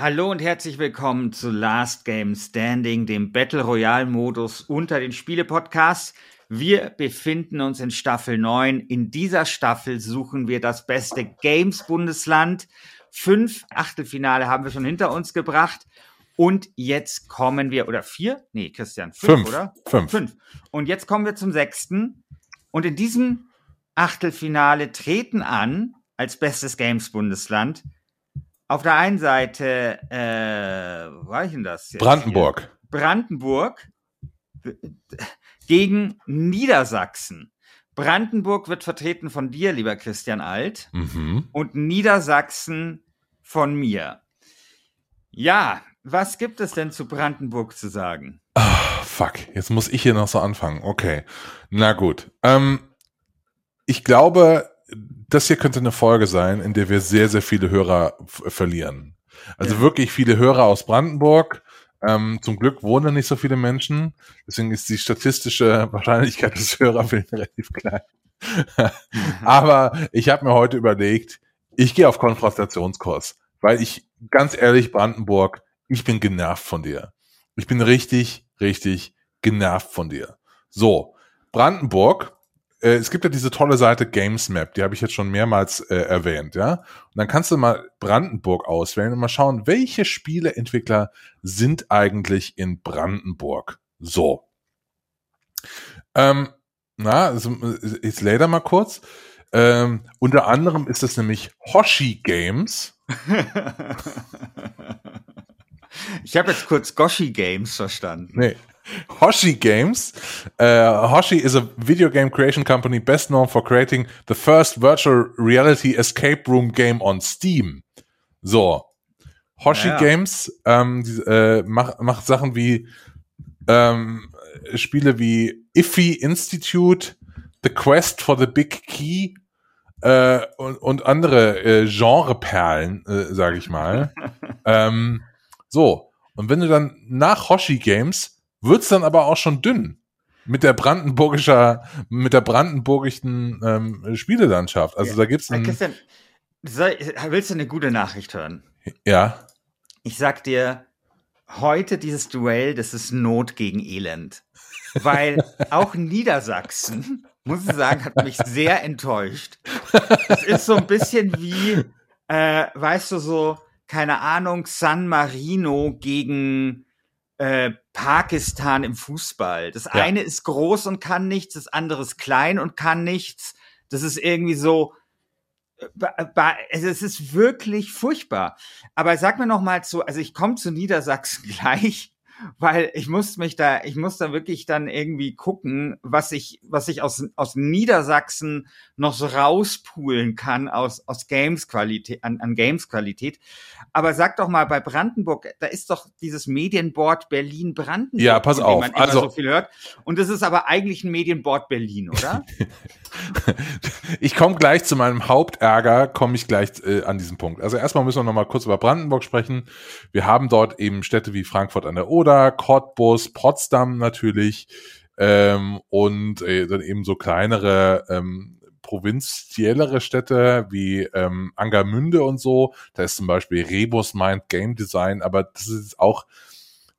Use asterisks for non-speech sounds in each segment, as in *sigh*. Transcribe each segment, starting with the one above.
Hallo und herzlich willkommen zu Last Game Standing, dem Battle Royale Modus unter den Spiele-Podcasts. Wir befinden uns in Staffel 9. In dieser Staffel suchen wir das beste Games-Bundesland. Fünf Achtelfinale haben wir schon hinter uns gebracht. Und jetzt kommen wir, oder vier? Nee, Christian, fünf, Fünf, oder? fünf. Fünf. Und jetzt kommen wir zum sechsten. Und in diesem Achtelfinale treten an, als bestes Games-Bundesland, auf der einen Seite, äh, wo war ich denn das? jetzt Brandenburg. Hier? Brandenburg gegen Niedersachsen. Brandenburg wird vertreten von dir, lieber Christian Alt, Mhm. und Niedersachsen von mir. Ja, was gibt es denn zu Brandenburg zu sagen? Ah, fuck, jetzt muss ich hier noch so anfangen. Okay. Na gut. Ähm, ich glaube, das hier könnte eine Folge sein, in der wir sehr, sehr viele Hörer verlieren. Also Ja. wirklich viele Hörer aus Brandenburg. Ähm, zum Glück wohnen da nicht so viele Menschen. Deswegen ist die statistische Wahrscheinlichkeit des Hörerwillens *laughs* relativ klein. Aber ich habe mir heute überlegt, ich gehe auf Konfrontationskurs, weil ich ganz ehrlich, Brandenburg, ich bin genervt von dir. Ich bin richtig, richtig genervt von dir. So, Brandenburg, äh, es gibt ja diese tolle Seite Gamesmap, die habe ich jetzt schon mehrmals äh, erwähnt, ja. Und dann kannst du mal Brandenburg auswählen und mal schauen, welche Spieleentwickler sind eigentlich in Brandenburg. So. Ähm, na, also, jetzt lädt er mal kurz. Ähm, unter anderem ist es nämlich Hoshi Games. *laughs* ich habe jetzt kurz Goshi Games verstanden. Nee. Hoshi Games. Uh, Hoshi is a video game creation company best known for creating the first virtual reality escape room game on Steam. So. Hoshi Ja. Games ähm, die, äh, macht, macht Sachen wie ähm, Spiele wie Iffy Institute, The Quest for the Big Key äh, und, und andere äh, Genreperlen, äh, sage ich mal. *laughs* ähm, so, und wenn du dann nach Hoshi Games wird's dann aber auch schon dünn mit der brandenburgischer, mit der brandenburgischen ähm, Spielelandschaft. Also Ja. da gibt's Äh, ein, Christian, soll, willst du eine gute Nachricht hören? ja, Ich sag dir, heute dieses Duell, das ist Not gegen Elend. Weil *laughs* auch Niedersachsen, muss ich sagen, hat mich sehr enttäuscht. Es ist so ein bisschen wie, äh, weißt du, so, keine Ahnung, San Marino gegen äh, Pakistan im Fußball. Das eine ist groß und kann nichts, das andere ist klein und kann nichts. Das ist irgendwie so, also es ist wirklich furchtbar. Aber sag mir noch mal zu, also ich komme zu Niedersachsen *laughs* gleich, weil ich muss mich da, ich muss da wirklich dann irgendwie gucken, was ich, was ich aus, aus Niedersachsen noch so rauspulen kann aus, aus Games-Qualität, an, an Games-Qualität. Aber sag doch mal, bei Brandenburg, da ist doch dieses Medienboard Berlin-Brandenburg. Ja, pass auf, Man immer also- so viel hört. Und das ist aber eigentlich ein Medienboard Berlin, oder? *laughs* ich komme gleich zu meinem Hauptärger, komme ich gleich äh, an diesem Punkt. Also erstmal müssen wir noch mal kurz über Brandenburg sprechen. Wir haben dort eben Städte wie Frankfurt an der Oder, Cottbus, Potsdam natürlich ähm, und äh, dann eben so kleinere ähm, provinziellere Städte wie ähm, Angermünde und so. Da ist zum Beispiel Rebus Mind Game Design, aber das ist auch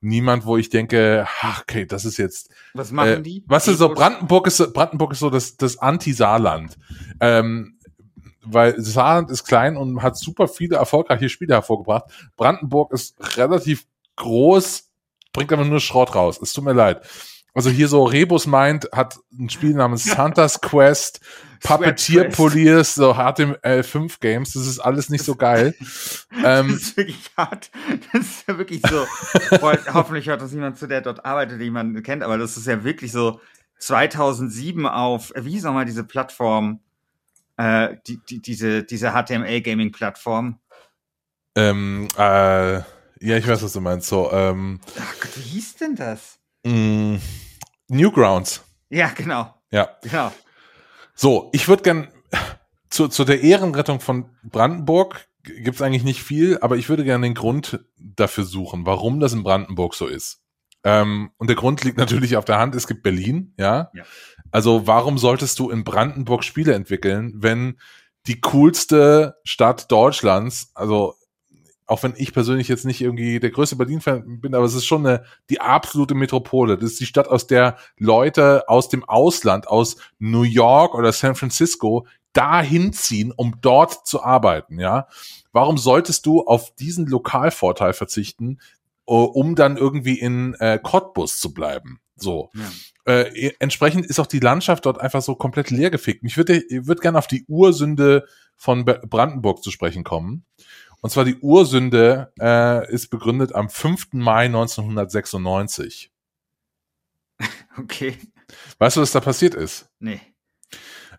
niemand, wo ich denke, ach, okay, das ist jetzt Was machen äh, die? Was ist so? Brandenburg ist, so- Brandenburg ist so das, das Anti-Saarland. Ähm, weil Saarland ist klein und hat super viele erfolgreiche Spiele hervorgebracht. Brandenburg ist relativ groß, bringt aber nur Schrott raus. Es tut mir leid. Also hier so Rebus meint, hat ein Spiel namens *laughs* Santa's Quest, Puppeteer. Poliers, so HTML5 Games, das ist alles nicht so geil. *laughs* Das ähm, ist wirklich hart. Das ist ja wirklich so. *laughs* Hoffentlich hört das niemand zu, der dort arbeitet, den man kennt, aber das ist ja wirklich so 2007 auf, äh, wie hieß nochmal diese Plattform, äh, die, die, diese, diese HTML-Gaming-Plattform. ähm, äh, ja, ich weiß, was du meinst. So, ähm, Ach Gott, wie hieß denn das? mh, Newgrounds. Ja, genau, Ja. genau. So, ich würde gern zu, zu der Ehrenrettung von Brandenburg gibt's eigentlich nicht viel, aber ich würde gerne den Grund dafür suchen, warum das in Brandenburg so ist. Ähm, und der Grund liegt natürlich auf der Hand, es gibt Berlin, ja. Ja. Also warum solltest du in Brandenburg Spiele entwickeln, wenn die coolste Stadt Deutschlands, also auch wenn ich persönlich jetzt nicht irgendwie der größte Berlin-Fan bin, aber es ist schon eine, die absolute Metropole. Das ist die Stadt, aus der Leute aus dem Ausland, aus New York oder San Francisco dahin ziehen, um dort zu arbeiten, ja. Warum solltest du auf diesen Lokalvorteil verzichten, um dann irgendwie in äh, Cottbus zu bleiben? So. Ja. Äh, entsprechend ist auch die Landschaft dort einfach so komplett leergefickt. Ich würde würd gerne auf die Ursünde von Brandenburg zu sprechen kommen. Und zwar die Ursünde äh, ist begründet am 5. Mai 1996. *laughs* Okay. Weißt du, was da passiert ist? Nee.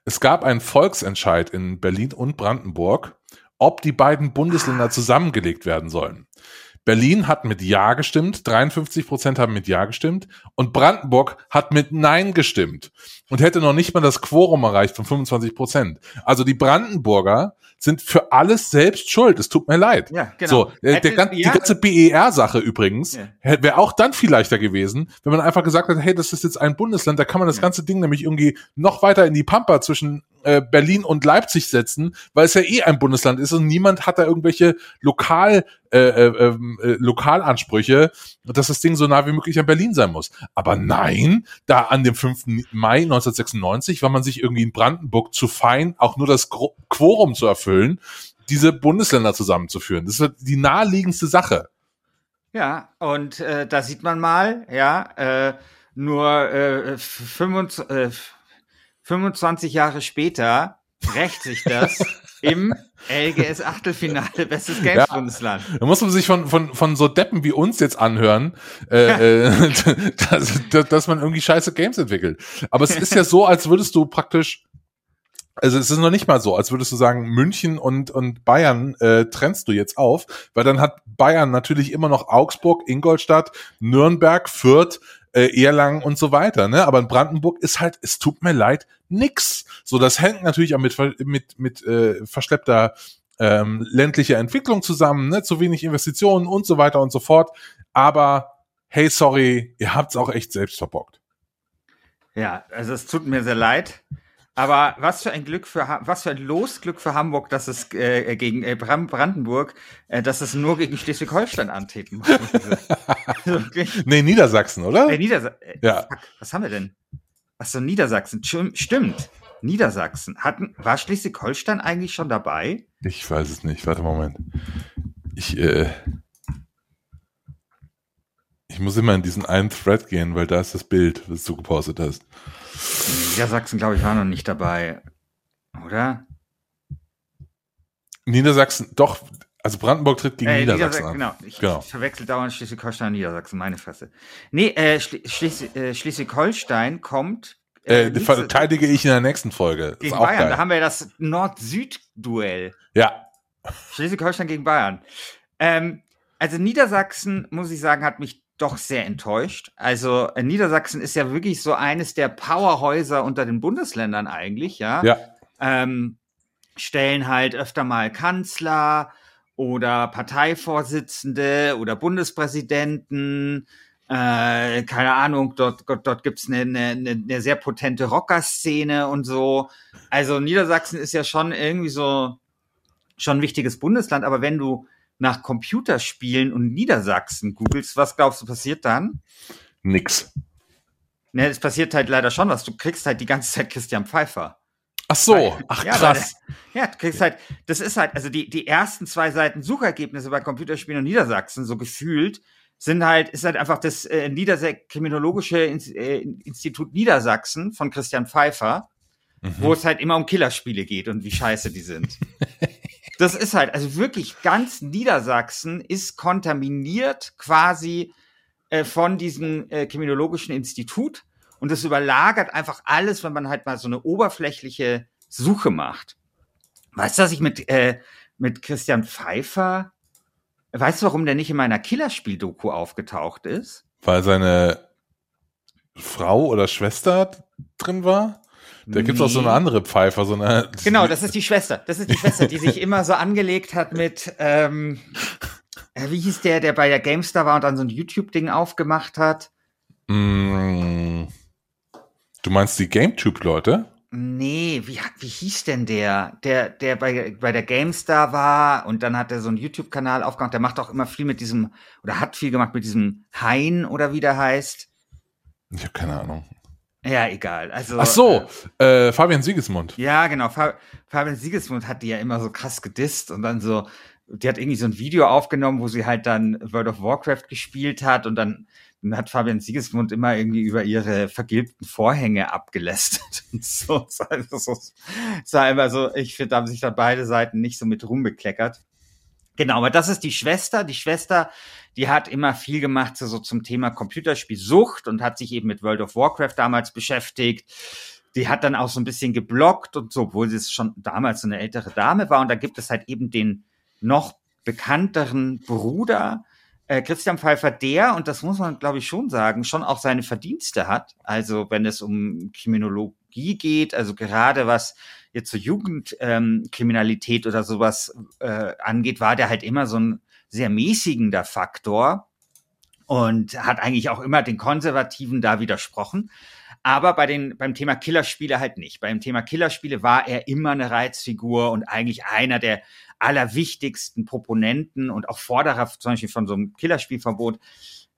Es gab einen Volksentscheid in Berlin und Brandenburg, ob die beiden Bundesländer zusammengelegt werden sollen. Berlin hat mit Ja gestimmt, 53 Prozent haben mit Ja gestimmt und Brandenburg hat mit Nein gestimmt und hätte noch nicht mal das Quorum erreicht von 25 Prozent. Also die Brandenburger sind für alles selbst schuld. Es tut mir leid. Ja, genau. So, äh, der, Hätte- gan- die ja, ganze BER-Sache übrigens Ja. wäre auch dann viel leichter gewesen, wenn man einfach gesagt hat, hey, das ist jetzt ein Bundesland, da kann man das Ja. ganze Ding nämlich irgendwie noch weiter in die Pampa zwischen äh, Berlin und Leipzig setzen, weil es ja eh ein Bundesland ist und niemand hat da irgendwelche Lokal, äh, äh, ähm, äh, Lokalansprüche, dass das Ding so nah wie möglich an Berlin sein muss. Aber nein, da an dem 5. Mai 1996 war man sich irgendwie in Brandenburg zu fein, auch nur das Quorum zu erfüllen, diese Bundesländer zusammenzuführen. Das ist die naheliegendste Sache. Ja, und äh, da sieht man mal, ja, äh, nur äh, 25, äh, 25 Jahre später rächt sich das *laughs* im LGS Achtelfinale Bestes Games Ja. Bundesland. Da muss man sich von, von, von so Deppen wie uns jetzt anhören, äh, äh, *laughs* dass, dass man irgendwie scheiße Games entwickelt. Aber es ist ja so, als würdest du praktisch, also es ist noch nicht mal so, als würdest du sagen, München und, und Bayern äh, trennst du jetzt auf, weil dann hat Bayern natürlich immer noch Augsburg, Ingolstadt, Nürnberg, Fürth, äh, Erlangen und so weiter. Ne? Aber in Brandenburg ist halt, es tut mir leid, nix. So, das hängt natürlich auch mit, mit, mit äh, verschleppter ähm, ländlicher Entwicklung zusammen, ne? zu wenig Investitionen und so weiter und so fort. Aber hey, sorry, ihr habt's auch echt selbst verbockt. Ja, also es tut mir sehr leid. Aber was für ein Glück für was für ein Losglück für Hamburg, dass es äh, gegen äh, Brandenburg, äh, dass es nur gegen Schleswig-Holstein antreten muss. *laughs* Wirklich. Nee, Niedersachsen, oder? Äh, Niedersa äh, Ja. fuck, was haben wir denn? Was so Niedersachsen? Stim- Stimmt. Niedersachsen. Hatten, war Schleswig-Holstein eigentlich schon dabei? Ich weiß es nicht. Warte, Moment. Ich, äh, ich muss immer in diesen einen Thread gehen, weil da ist das Bild, was du gepostet hast. Niedersachsen, glaube ich, war noch nicht dabei. Oder? Niedersachsen, doch, also Brandenburg tritt gegen Äh, Niedersachsen Niedersa- an. Genau. Ich, Genau. ich verwechsel dauernd Schleswig-Holstein und Niedersachsen, meine Fresse. Nee, äh, Schle Schleswig- äh, Schleswig-Holstein kommt Äh, nächste- verteidige ich in der nächsten Folge. Gegen Bayern. geil. Da haben wir das Nord-Süd-Duell. Ja, Schleswig-Holstein gegen Bayern. Ähm, also Niedersachsen, muss ich sagen, hat mich doch sehr enttäuscht. Also äh, Niedersachsen ist ja wirklich so eines der Powerhäuser unter den Bundesländern eigentlich, ja. ja. Ähm, stellen halt öfter mal Kanzler oder Parteivorsitzende oder Bundespräsidenten. Äh, keine Ahnung, dort, dort, dort gibt's eine, eine, eine sehr potente Rockerszene und so. Also Niedersachsen ist ja schon irgendwie so schon ein wichtiges Bundesland, aber wenn du nach Computerspielen und Niedersachsen googelst, was glaubst du passiert dann? Nix. Ne, es passiert halt leider schon was. Du kriegst halt die ganze Zeit Christian Pfeiffer. Ach so, Weil- ach ja, krass. Ja, du kriegst halt, das ist halt, also die, die ersten zwei Seiten Suchergebnisse bei Computerspielen und Niedersachsen, so gefühlt, sind halt, ist halt einfach das äh, Niederse Kriminologische In äh, Institut Niedersachsen von Christian Pfeiffer, mhm. wo es halt immer um Killerspiele geht und wie scheiße die sind. *laughs* das ist halt, also wirklich ganz Niedersachsen ist kontaminiert quasi äh, von diesem äh, Kriminologischen Institut und das überlagert einfach alles, wenn man halt mal so eine oberflächliche Suche macht. Weißt du, was ich mit, äh, mit Christian Pfeiffer, weißt du, warum der nicht in meiner Killerspiel-Doku aufgetaucht ist? Weil seine Frau oder Schwester drin war? Da nee. gibt es auch so eine andere Pfeifer, so eine. Genau, das ist die Schwester. Das ist die Schwester, die sich immer so angelegt hat mit, ähm, äh, wie hieß der, der bei der GameStar war und dann so ein YouTube-Ding aufgemacht hat? Mm, du meinst die GameTube-Leute? Nee, wie, wie hieß denn der? Der, der bei, bei der GameStar war und dann hat er so einen YouTube-Kanal aufgemacht. Der macht auch immer viel mit diesem, oder hat viel gemacht mit diesem Hein oder wie der heißt. Ich habe keine Ahnung. Ja, egal. Also, Ach so, äh, äh, Fabian Siegesmund. Ja, genau. Fa Fabian Siegesmund hat die ja immer so krass gedisst und dann so, die hat irgendwie so ein Video aufgenommen, wo sie halt dann World of Warcraft gespielt hat und dann hat Fabian Siegesmund immer irgendwie über ihre vergilbten Vorhänge abgelästert *laughs* und so. Es war immer so, ich finde, da haben sich da beide Seiten nicht so mit rumbekleckert. Genau, aber das ist die Schwester. Die Schwester, die hat immer viel gemacht so, zum Thema Computerspielsucht und hat sich eben mit World of Warcraft damals beschäftigt. Die hat dann auch so ein bisschen geblockt und so, obwohl sie schon damals so eine ältere Dame war. Und da gibt es halt eben den noch bekannteren Bruder äh, Christian Pfeiffer, der, und das muss man, glaube ich, schon sagen, schon auch seine Verdienste hat. Also wenn es um Kriminologie geht, also gerade was jetzt so Jugendkriminalität ähm, oder sowas äh, angeht, war der halt immer so ein sehr mäßigender Faktor und hat eigentlich auch immer den Konservativen da widersprochen. Aber bei den, beim Thema Killerspiele halt nicht. Beim Thema Killerspiele war er immer eine Reizfigur und eigentlich einer der allerwichtigsten Proponenten und auch Forderer zum Beispiel von so einem Killerspielverbot.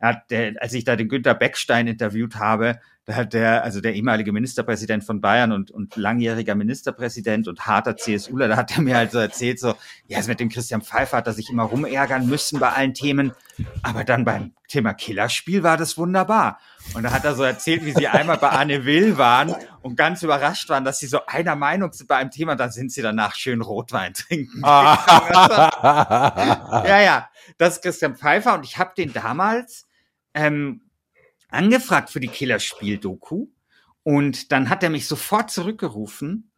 hat als ich da den Günter Beckstein interviewt habe, da hat der, also der ehemalige Ministerpräsident von Bayern und, und langjähriger Ministerpräsident und harter CSUler, da hat er mir halt so erzählt, so, ja, also mit dem Christian Pfeiffer hat er sich immer rumärgern müssen bei allen Themen. Aber dann beim Thema Killerspiel war das wunderbar. Und da hat er so erzählt, wie sie einmal bei Anne Will waren und ganz überrascht waren, dass sie so einer Meinung sind bei einem Thema, dann sind sie danach schön Rotwein trinken. *laughs* Ja, ja, das ist Christian Pfeiffer und ich habe den damals ähm, angefragt für die Killerspiel-Doku und dann hat er mich sofort zurückgerufen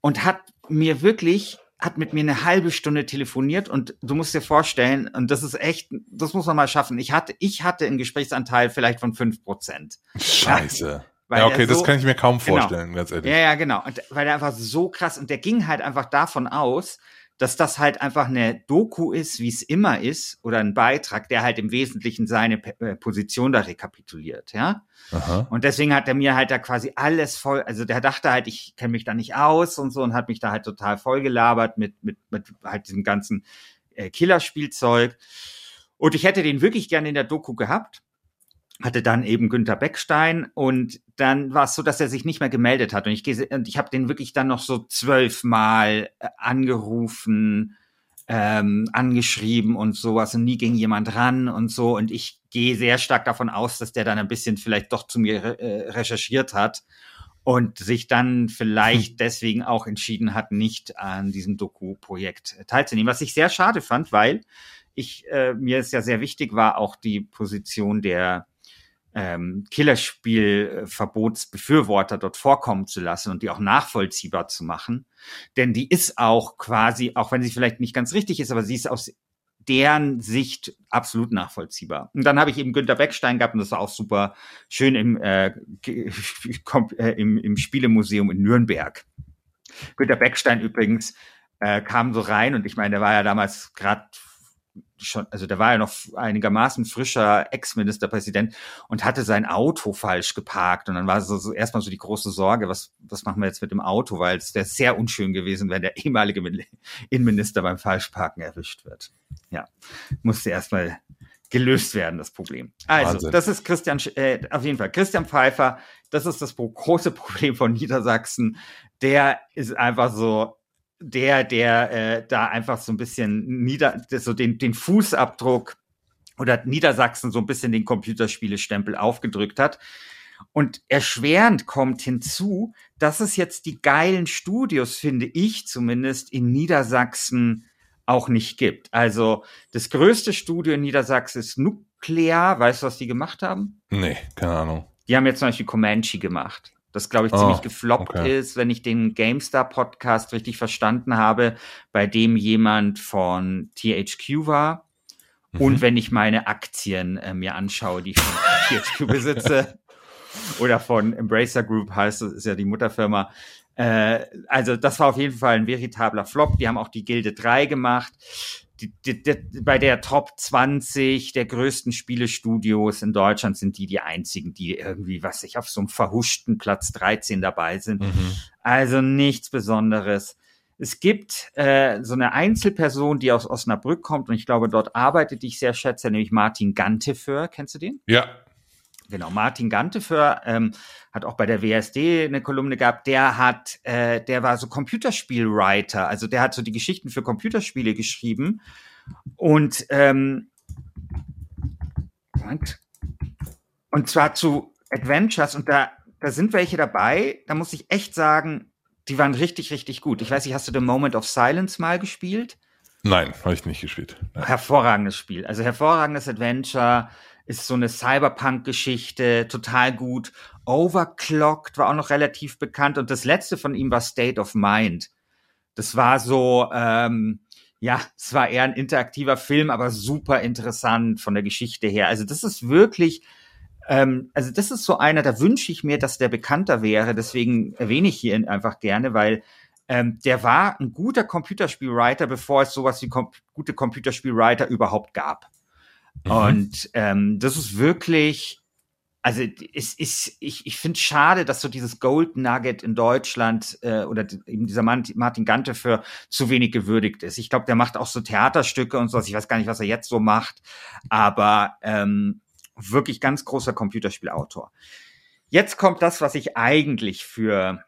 und hat mir wirklich hat mit mir eine halbe Stunde telefoniert und du musst dir vorstellen, und das ist echt, das muss man mal schaffen. Ich hatte, ich hatte einen Gesprächsanteil vielleicht von fünf Prozent. Scheiße. Ja, ja okay, so, das kann ich mir kaum genau. vorstellen, genau. ganz ehrlich. Ja, ja, genau. Und weil er einfach so krass, und der ging halt einfach davon aus, dass das halt einfach eine Doku ist, wie es immer ist, oder ein Beitrag, der halt im Wesentlichen seine P äh, Position da rekapituliert, ja. Aha. Und deswegen hat er mir halt da quasi alles voll, also der dachte halt, ich kenne mich da nicht aus und so und hat mich da halt total voll gelabert mit, mit, mit halt diesem ganzen äh, Killerspielzeug. Und ich hätte den wirklich gerne in der Doku gehabt hatte dann eben Günther Beckstein und dann war es so, dass er sich nicht mehr gemeldet hat. Und ich gehe und ich habe den wirklich dann noch so zwölfmal äh, angerufen, ähm, angeschrieben und sowas. Und nie ging jemand ran und so. Und ich gehe sehr stark davon aus, dass der dann ein bisschen vielleicht doch zu mir äh, recherchiert hat und sich dann vielleicht hm. deswegen auch entschieden hat, nicht an diesem Doku-Projekt teilzunehmen, was ich sehr schade fand, weil ich äh, mir es ja sehr wichtig war, auch die Position der ähm, Killerspielverbotsbefürworter dort vorkommen zu lassen und die auch nachvollziehbar zu machen. Denn die ist auch quasi, auch wenn sie vielleicht nicht ganz richtig ist, aber sie ist aus deren Sicht absolut nachvollziehbar. Und dann habe ich eben Günter Beckstein gehabt und das war auch super schön im, äh, *laughs* äh, im, im Spielemuseum in Nürnberg. Günter Beckstein übrigens äh, kam so rein und ich meine, der war ja damals gerade schon, also der war ja noch einigermaßen frischer Ex-Ministerpräsident und hatte sein Auto falsch geparkt. Und dann war so, so erstmal so die große Sorge, was, was machen wir jetzt mit dem Auto, weil es wäre sehr unschön gewesen, wenn der ehemalige Innenminister beim Falschparken erwischt wird. Ja, musste erstmal gelöst werden, das Problem. Also, Wahnsinn. das ist Christian, äh, auf jeden Fall, Christian Pfeiffer, das ist das große Problem von Niedersachsen. Der ist einfach so, der, der äh, da einfach so ein bisschen nieder, so den, den Fußabdruck oder Niedersachsen so ein bisschen den Computerspielestempel aufgedrückt hat. Und erschwerend kommt hinzu, dass es jetzt die geilen Studios, finde ich zumindest, in Niedersachsen auch nicht gibt. Also das größte Studio in Niedersachsen ist Nuklear. Weißt du, was die gemacht haben? Nee, keine Ahnung. Die haben jetzt zum Beispiel Comanche gemacht. Das, glaube ich, Oh, ziemlich gefloppt okay. ist, wenn ich den GameStar-Podcast richtig verstanden habe, bei dem jemand von THQ war. Mhm. Und wenn ich meine Aktien äh, mir anschaue, die ich von *laughs* THQ besitze, oder von Embracer Group heißt es, ist ja die Mutterfirma. Äh, also das war auf jeden Fall ein veritabler Flop. Die haben auch die Gilde 3 gemacht. Die, die, die, bei der Top 20 der größten Spielestudios in Deutschland sind die die einzigen, die irgendwie, was ich auf so einem verhuschten Platz 13 dabei sind. Mhm. Also nichts Besonderes. Es gibt äh, so eine Einzelperson, die aus Osnabrück kommt und ich glaube, dort arbeitet, die ich sehr schätze, nämlich Martin Ganteföhr. Kennst du den? Ja, Genau, Martin Ganteföhr ähm, hat auch bei der WSD eine Kolumne gehabt. Der hat, äh, der war so Computerspielwriter, also der hat so die Geschichten für Computerspiele geschrieben und ähm, und zwar zu Adventures und da da sind welche dabei. Da muss ich echt sagen, die waren richtig richtig gut. Ich weiß nicht, hast du The Moment of Silence mal gespielt? nein, habe ich nicht gespielt. Nein. hervorragendes Spiel. Also hervorragendes Adventure, ist so eine Cyberpunk-Geschichte, total gut. Overclocked war auch noch relativ bekannt und das letzte von ihm war State of Mind. Das war so, ähm, ja, es war eher ein interaktiver Film, aber super interessant von der Geschichte her. Also das ist wirklich, ähm, also das ist so einer, da wünsche ich mir, dass der bekannter wäre. Deswegen erwähne ich hier einfach gerne, weil ähm, der war ein guter Computerspielwriter, bevor es sowas wie kom gute Computerspielwriter überhaupt gab. Mhm. Und ähm, das ist wirklich, also es ist, ich, ich finde es schade, dass so dieses Gold Nugget in Deutschland äh, oder eben dieser Martin Gante für zu wenig gewürdigt ist. Ich glaube, der macht auch so Theaterstücke und sowas. Ich weiß gar nicht, was er jetzt so macht, aber ähm, wirklich ganz großer Computerspielautor. Jetzt kommt das, was ich eigentlich für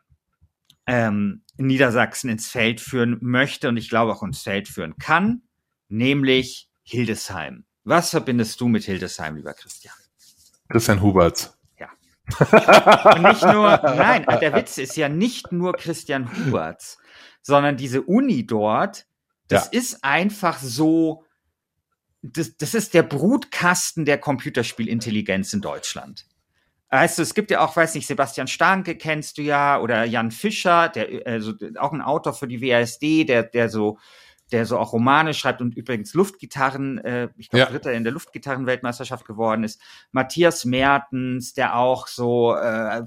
ähm, Niedersachsen ins Feld führen möchte und ich glaube auch ins Feld führen kann, nämlich Hildesheim. Was verbindest du mit Hildesheim, lieber Christian? Christian Huberts. Und nicht nur, nein, der Witz ist ja nicht nur Christian Huberts, sondern diese Uni dort, das ist einfach so, das, das ist der Brutkasten der Computerspielintelligenz in Deutschland. Weißt du, es gibt ja auch, weiß nicht, Sebastian Starnke kennst du ja, oder Jan Fischer, der also auch ein Autor für die WASD, der, der so, der so auch Romane schreibt und übrigens Luftgitarren, äh, ich glaube, Ja. Dritter in der Luftgitarrenweltmeisterschaft geworden ist. Matthias Mertens, der auch so, äh,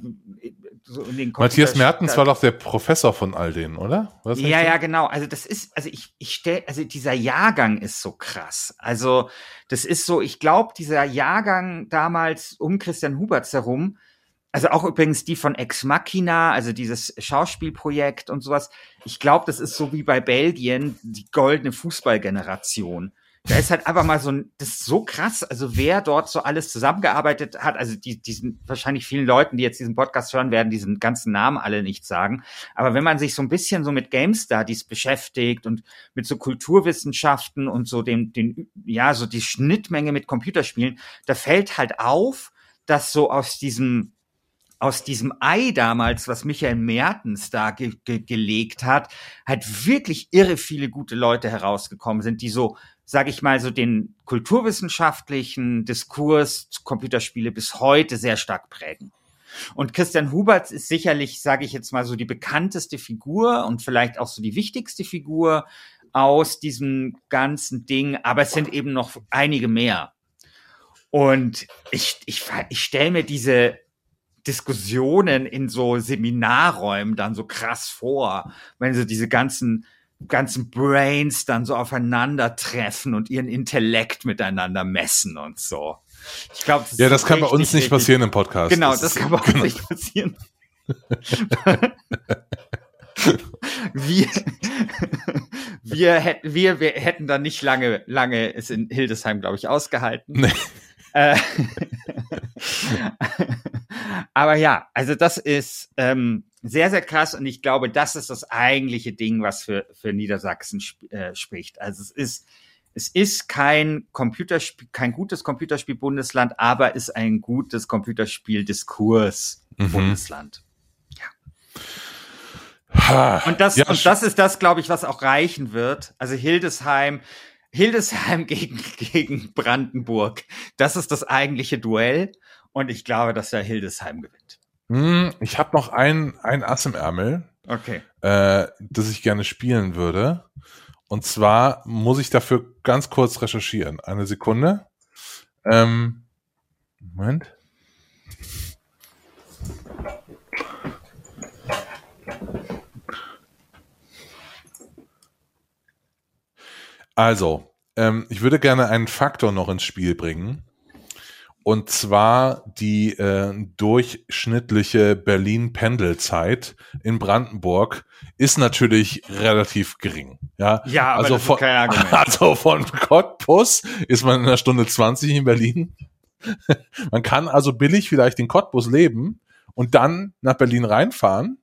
so in den Matthias Computer- Mertens war doch der Professor von all denen, oder? Was ja, ja, genau. Also das ist, also ich, ich stell, also dieser Jahrgang ist so krass. Also das ist so, ich glaube, dieser Jahrgang damals um Christian Huberts herum, also auch übrigens die von Ex Machina, also dieses Schauspielprojekt und sowas. Ich glaube, das ist so wie bei Belgien die goldene Fußballgeneration. Da ist halt einfach mal so ein, das ist so krass, also wer dort so alles zusammengearbeitet hat, also die, diesen wahrscheinlich vielen Leuten, die jetzt diesen Podcast hören, werden diesen ganzen Namen alle nicht sagen. Aber wenn man sich so ein bisschen so mit Game Studies beschäftigt und mit so Kulturwissenschaften und so dem, den, ja, so die Schnittmenge mit Computerspielen, da fällt halt auf, dass so aus diesem aus diesem Ei damals, was Michael Mertens da ge ge gelegt hat, halt wirklich irre viele gute Leute herausgekommen sind, die so, sage ich mal, so den kulturwissenschaftlichen Diskurs Computerspiele bis heute sehr stark prägen. Und Christian Huberts ist sicherlich, sage ich jetzt mal, so die bekannteste Figur und vielleicht auch so die wichtigste Figur aus diesem ganzen Ding, aber es sind eben noch einige mehr. Und ich, ich, ich stelle mir diese Diskussionen in so Seminarräumen dann so krass vor, wenn so diese ganzen ganzen Brains dann so aufeinandertreffen und ihren Intellekt miteinander messen und so. Ich glaube, Ja, das kann bei uns richtig, nicht richtig- passieren im Podcast. Genau, das, ist- kann bei uns genau. nicht passieren. *laughs* wir, wir, hätten, wir, wir hätten da nicht lange, lange es in Hildesheim, glaube ich, ausgehalten. Nee. Äh, *laughs* Aber ja, also das ist ähm, sehr, sehr krass und ich glaube, das ist das eigentliche Ding, was für, für Niedersachsen sp äh, spricht. Also es ist, Es ist kein Computerspiel, kein gutes Computerspiel-Bundesland, aber ist ein gutes Computerspiel-Diskurs-Bundesland. Ha, Und das, ja, und das ist das, glaube ich, was auch reichen wird. Also Hildesheim, Hildesheim *laughs* gegen, gegen Brandenburg. Das ist das eigentliche Duell. Und ich glaube, dass da Hildesheim gewinnt. hm, ich habe noch ein, ein Ass im Ärmel, Okay. äh, das ich gerne spielen würde. Und zwar muss ich dafür ganz kurz recherchieren. Eine Sekunde. Ähm, Moment. Also, ähm, ich würde gerne einen Faktor noch ins Spiel bringen. Und zwar die äh, durchschnittliche Berlin-Pendelzeit in Brandenburg ist natürlich relativ gering. Ja, Ja, aber also das von, kein Argument. *laughs* also von Cottbus ist man in einer Stunde 20 in Berlin. *laughs* man kann also billig vielleicht in Cottbus leben und dann nach Berlin reinfahren.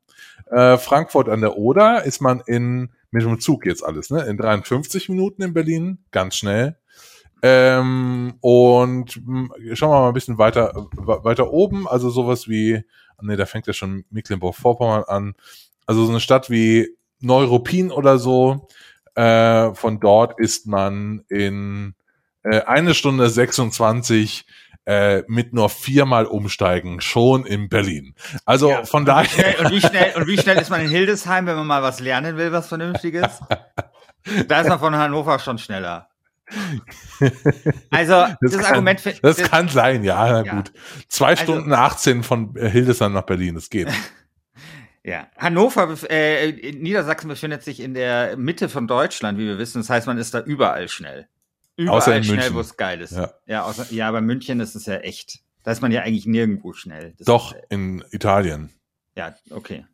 Äh, Frankfurt an der Oder ist man in, mit dem Zug jetzt alles, ne? In 53 Minuten in Berlin, ganz schnell. Ähm, und mh, schauen wir mal ein bisschen weiter, we- weiter oben, also sowas wie, ne, da fängt ja schon Mecklenburg-Vorpommern an. Also so eine Stadt wie Neuruppin oder so, äh, von dort ist man in äh, eine Stunde 26 äh, mit nur viermal umsteigen schon in Berlin. Also Ja, von und wie, daher, schnell, und, wie schnell, und wie schnell *laughs* ist man in Hildesheim, wenn man mal was lernen will, was Vernünftiges? Da ist man von Hannover schon schneller. Also, *laughs* das, das, kann, Argument fi- das kann sein, ja, na Ja. gut. Zwei Also- Stunden 18 von Hildesheim nach Berlin, das geht. *laughs* Ja, Hannover, äh, Niedersachsen befindet sich in der Mitte von Deutschland, wie wir wissen. Das heißt, man ist da überall schnell. Überall Außer in schnell, München. wo es geil ist. Ja. Ja, außer, ja, aber München ist es ja echt. Da ist man ja eigentlich nirgendwo schnell. Das Doch, äh, in Italien. ja, okay.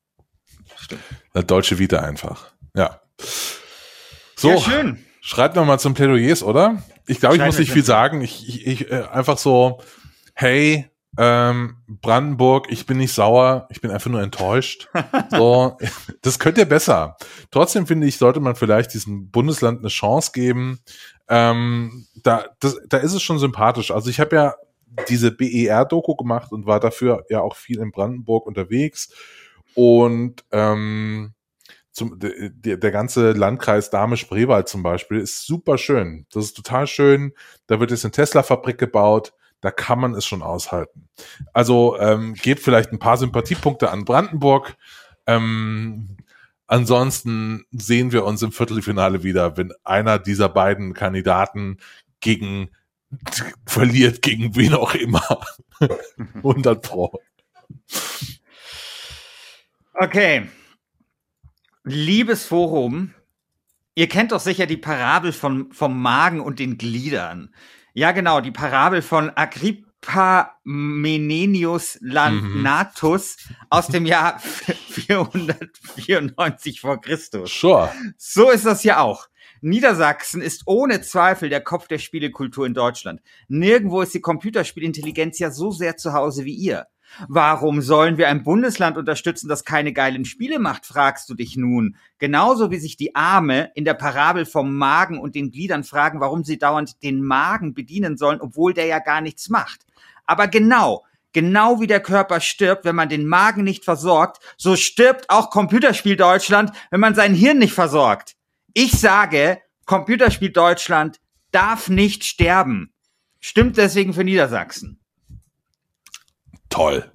Stimmt. Der deutsche Vita einfach. Ja. So, Ja, schön. Schreibt noch mal zum Plädoyers, oder? Ich glaube, ich muss nicht viel sagen. Ich, ich, ich äh, einfach so, hey, ähm, Brandenburg, ich bin nicht sauer, ich bin einfach nur enttäuscht. *laughs* so, das könnt ihr besser. Trotzdem finde ich, sollte man vielleicht diesem Bundesland eine Chance geben. Ähm, da, das, da ist es schon sympathisch. Also ich habe ja diese BER-Doku gemacht und war dafür ja auch viel in Brandenburg unterwegs. Und ähm, zum, der, der ganze Landkreis Dahme-Spreewald zum Beispiel ist super schön. Das ist total schön. Da wird jetzt eine Tesla-Fabrik gebaut. Da kann man es schon aushalten. Also ähm, gebt vielleicht ein paar Sympathiepunkte an Brandenburg. Ähm, ansonsten sehen wir uns im Viertelfinale wieder, wenn einer dieser beiden Kandidaten gegen *laughs* verliert gegen wen auch immer. *laughs* 100 pro. Okay. Liebes Forum, ihr kennt doch sicher die Parabel von, vom Magen und den Gliedern. Ja, genau, die Parabel von Agrippa Menenius Lanatus aus dem Jahr 494 vor Christus. Sure. So ist das ja auch. Niedersachsen ist ohne Zweifel der Kopf der Spielekultur in Deutschland. Nirgendwo ist die Computerspielintelligenz ja so sehr zu Hause wie ihr. Warum sollen wir ein Bundesland unterstützen, das keine geilen Spiele macht, fragst du dich nun. Genauso wie sich die Arme in der Parabel vom Magen und den Gliedern fragen, warum sie dauernd den Magen bedienen sollen, obwohl der ja gar nichts macht. Aber genau, genau wie der Körper stirbt, wenn man den Magen nicht versorgt, so stirbt auch Computerspiel Deutschland, wenn man sein Hirn nicht versorgt. Ich sage, Computerspiel Deutschland darf nicht sterben. Stimmt deswegen für Niedersachsen. Toll.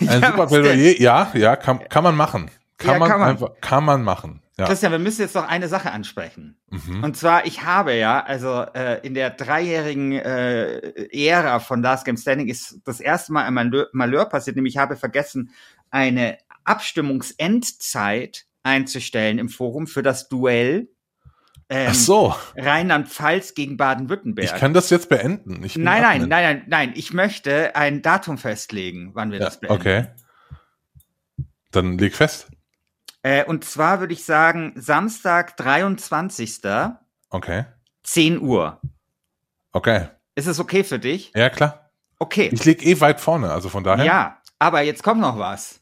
Ein Ja, super? Plädoyer. Ja, ja, kann, kann man machen. Kann Ja, man kann man. einfach, kann man machen. Ja. Christian, wir müssen jetzt noch eine Sache ansprechen. Mhm. Und zwar, ich habe ja, also äh, in der dreijährigen äh, Ära von Last Game Standing ist das erste Mal ein Malheur, Malheur passiert, nämlich ich habe vergessen, eine Abstimmungsendzeit einzustellen im Forum für das Duell ähm, Ach so, Rheinland-Pfalz gegen Baden-Württemberg. ich kann das jetzt beenden. Nein, nein, nein, nein, nein. Ich möchte ein Datum festlegen, wann wir Ja, das beenden. okay. Dann leg fest. Äh, und zwar würde ich sagen, Samstag, 23. Okay. 10 Uhr. Okay. Ist es okay für dich? Ja, klar. Okay. Ich leg eh weit vorne, also von daher. Ja, aber jetzt kommt noch was.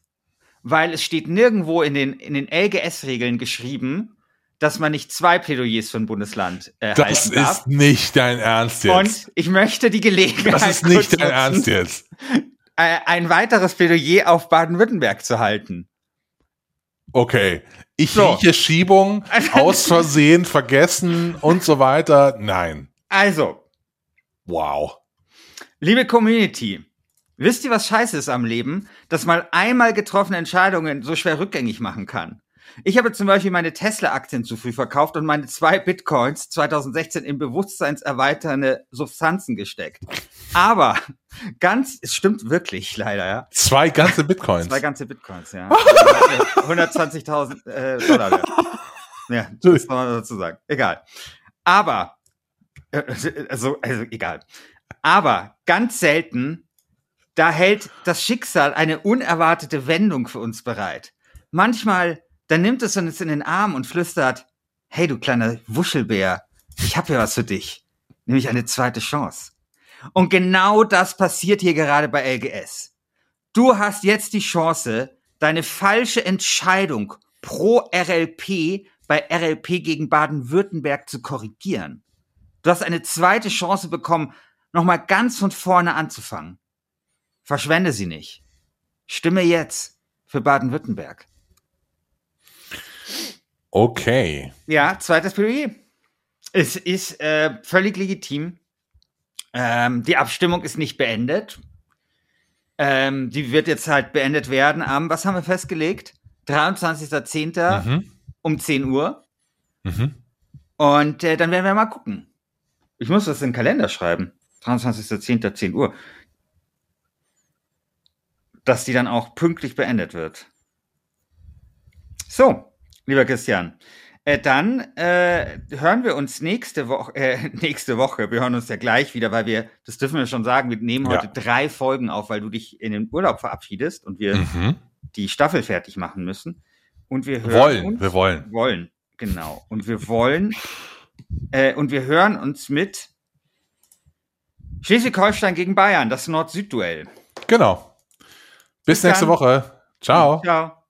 Weil es steht nirgendwo in den, in den LGS-Regeln geschrieben, dass man nicht zwei Plädoyers für ein Bundesland äh, Das halten darf. ist nicht dein Ernst jetzt. Und ich möchte die Gelegenheit das ist nicht dein nutzen, Ernst jetzt. *laughs* äh, ein weiteres Plädoyer auf Baden-Württemberg zu halten. Okay. Ich So. rieche Schiebung, *laughs* aus Versehen, vergessen und so weiter. Nein. Also, Wow. liebe Community, wisst ihr, was scheiße ist am Leben? Dass man einmal getroffene Entscheidungen so schwer rückgängig machen kann. Ich habe zum Beispiel meine Tesla-Aktien zu früh verkauft und meine zwei Bitcoins 2016 in bewusstseinserweiternde Substanzen gesteckt. Aber ganz, es stimmt wirklich leider, ja. Zwei ganze Bitcoins. Zwei ganze Bitcoins, ja. *laughs* 120.000 äh, Dollar. wert. Ja, *laughs* das soll man dazu sagen. Egal. Aber, äh, also, also egal. Aber ganz selten, da hält das Schicksal eine unerwartete Wendung für uns bereit. Manchmal, da nimmt es uns in den Arm und flüstert, hey du kleiner Wuschelbär, ich habe hier was für dich. Nämlich eine zweite Chance. Und genau das passiert hier gerade bei LGS. Du hast jetzt die Chance, deine falsche Entscheidung pro RLP bei RLP gegen Baden-Württemberg zu korrigieren. Du hast eine zweite Chance bekommen, nochmal ganz von vorne anzufangen. Verschwende sie nicht. Stimme jetzt für Baden-Württemberg. Okay. Ja, zweites Plädoyer. Es ist äh, völlig legitim. Ähm, die Abstimmung ist nicht beendet. Ähm, die wird jetzt halt beendet werden am, was haben wir festgelegt? 23.10. Mhm. um 10 Uhr. Mhm. Und äh, dann werden wir mal gucken. Ich muss das in den Kalender schreiben. 23.10. 10 Uhr. Dass die dann auch pünktlich beendet wird. So, lieber Christian. Äh, dann äh, hören wir uns nächste Woche, äh, *laughs* nächste Woche, wir hören uns ja gleich wieder, weil wir, das dürfen wir schon sagen, wir nehmen Ja. heute drei Folgen auf, weil du dich in den Urlaub verabschiedest und wir Mhm. die Staffel fertig machen müssen. Und wir hören Wollen, uns, wir wollen. wollen, genau. Und wir wollen, äh, und wir hören uns mit Schleswig-Holstein gegen Bayern, das Nord-Süd-Duell. Genau. Bis, Bis nächste dann. Woche. Ciao. Ciao.